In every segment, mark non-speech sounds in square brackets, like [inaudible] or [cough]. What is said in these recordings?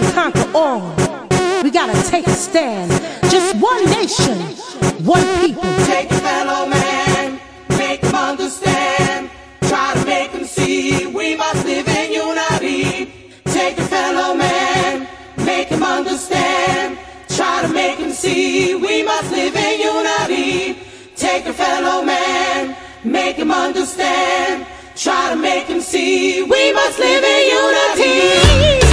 can conquer all. We gotta take a stand. Just one nation, one people. Take a fellow man, make him understand. Try to make him see we must live in unity. Take a fellow man, make him understand. Try to make him see we must live in unity. Take a fellow man, make him understand. Try to make him see we must live in unity.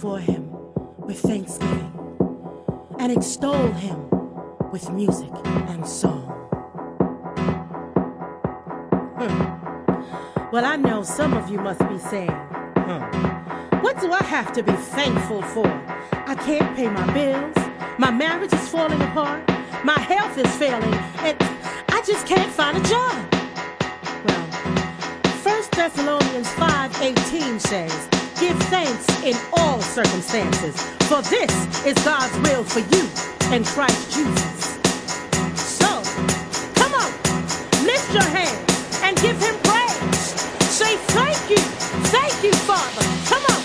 before him with thanksgiving and extol him with music and song. Hmm. Well, I know some of you must be saying, hmm, What do I have to be thankful for? I can't pay my bills, my marriage is falling apart, my health is failing, and I just can't find a job. Well, 1 Thessalonians 5:18 says, Give thanks in all circumstances, for this is God's will for you in Christ Jesus. So, come on, lift your hands and give him praise. Say, Thank you, thank you, Father. Come on.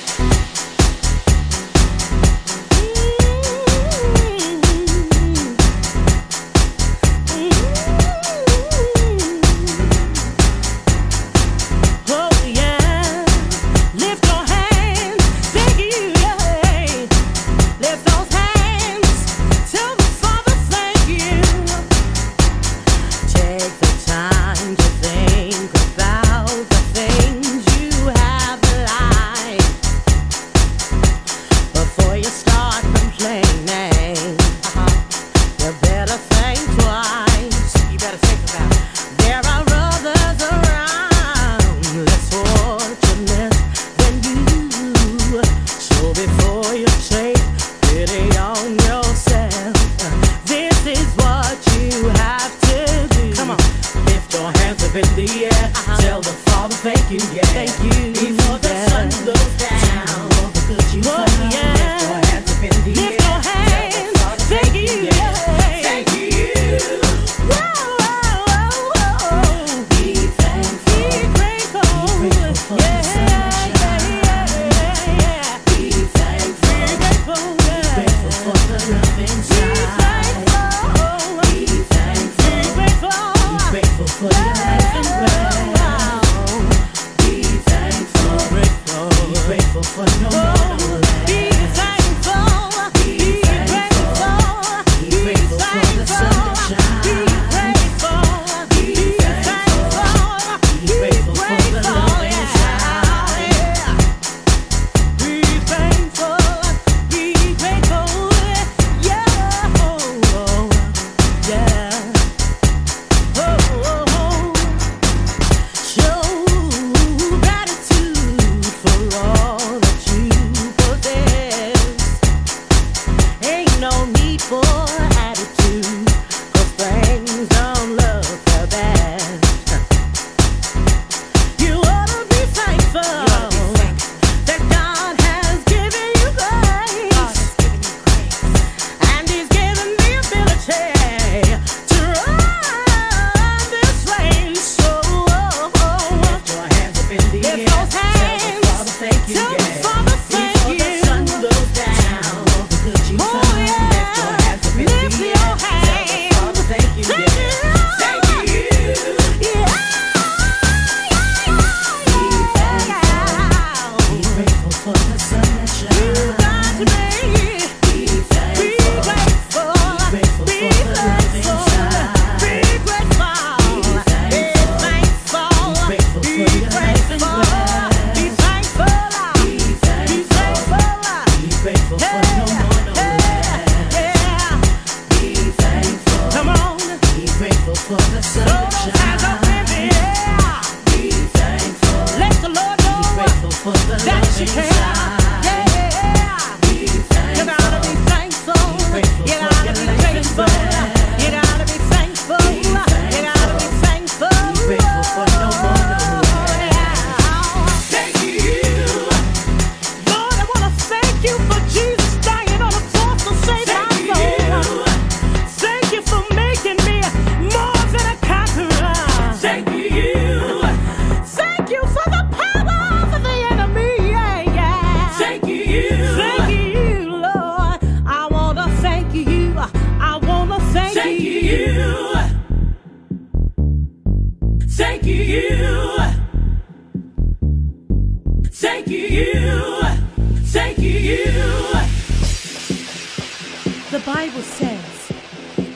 says,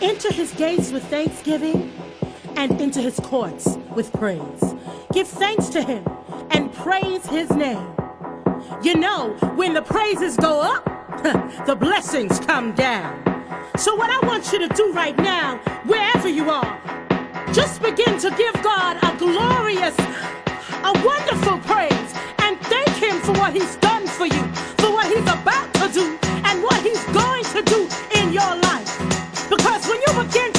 Enter his gates with thanksgiving and into his courts with praise. Give thanks to him and praise his name. You know, when the praises go up, [laughs] the blessings come down. So, what I want you to do right now, wherever you are, just begin to give God a glorious, a wonderful praise and thank Him for what He's done for you, for what He's about to do, and what He's going to do fucking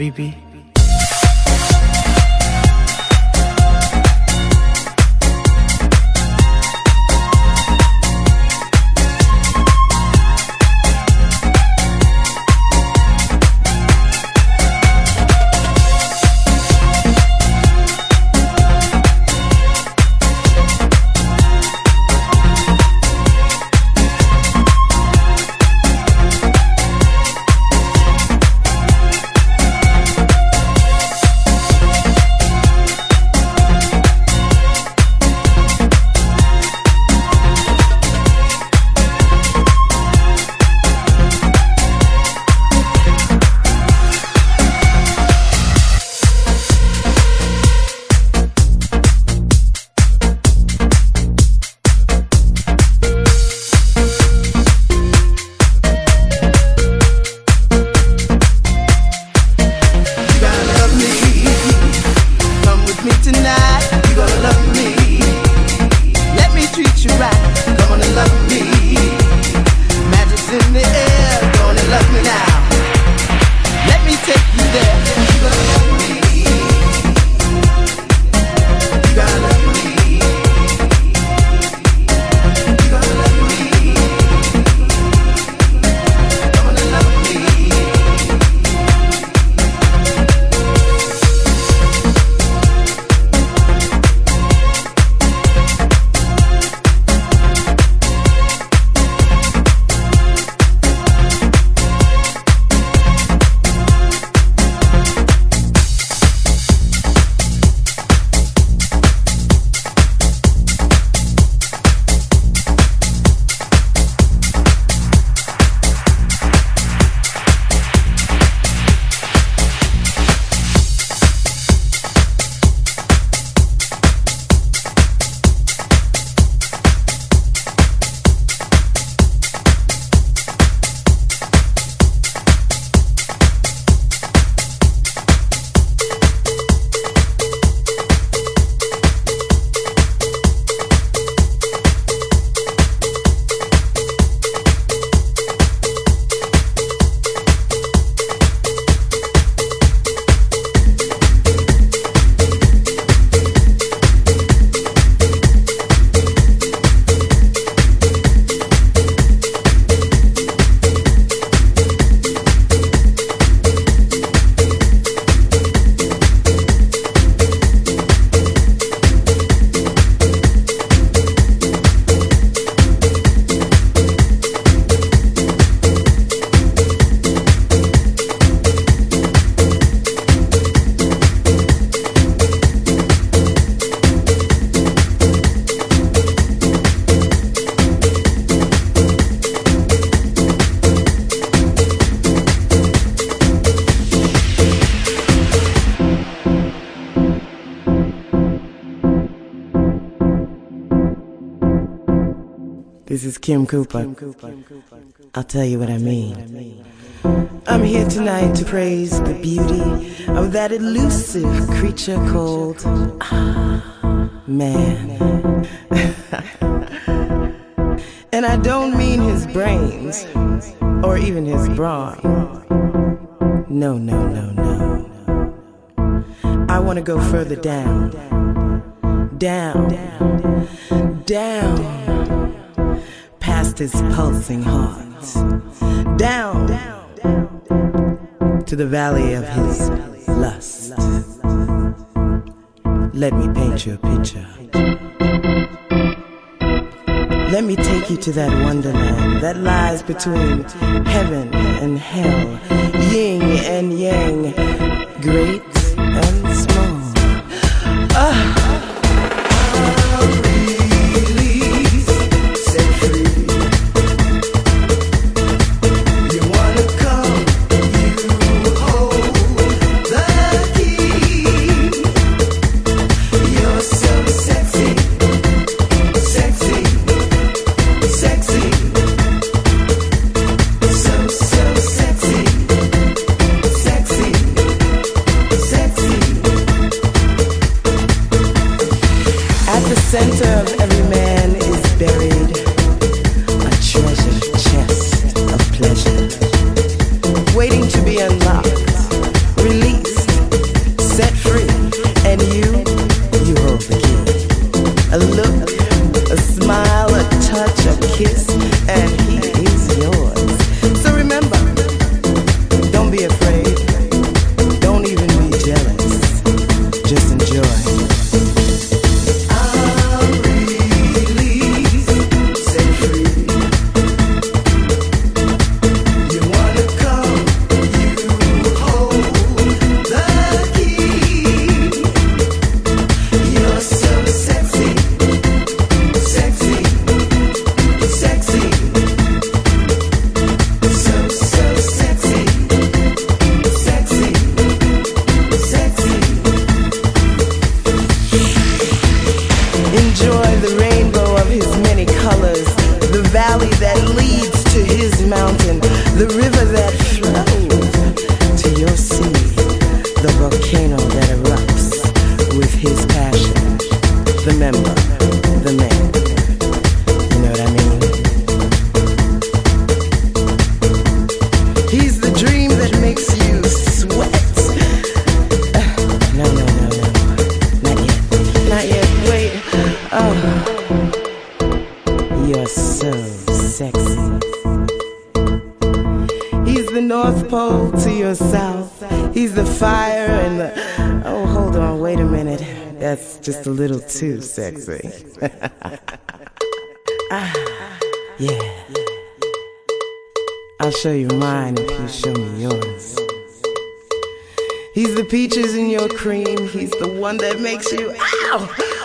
BB. Cooper. I'll tell you what I mean. I'm here tonight to praise the beauty of that elusive creature called ah, man. [laughs] and I don't mean his brains or even his brawn. No, no, no, no. I want to go further down. down. Down. Down. His pulsing heart. Down to the valley of his lust. Let me paint you a picture. Let me take you to that wonderland that lies between heaven and hell, yin and yang, great just a little too sexy. [laughs] ah, yeah. I'll show you mine if you show me yours. He's the peaches in your cream. He's the one that makes you ow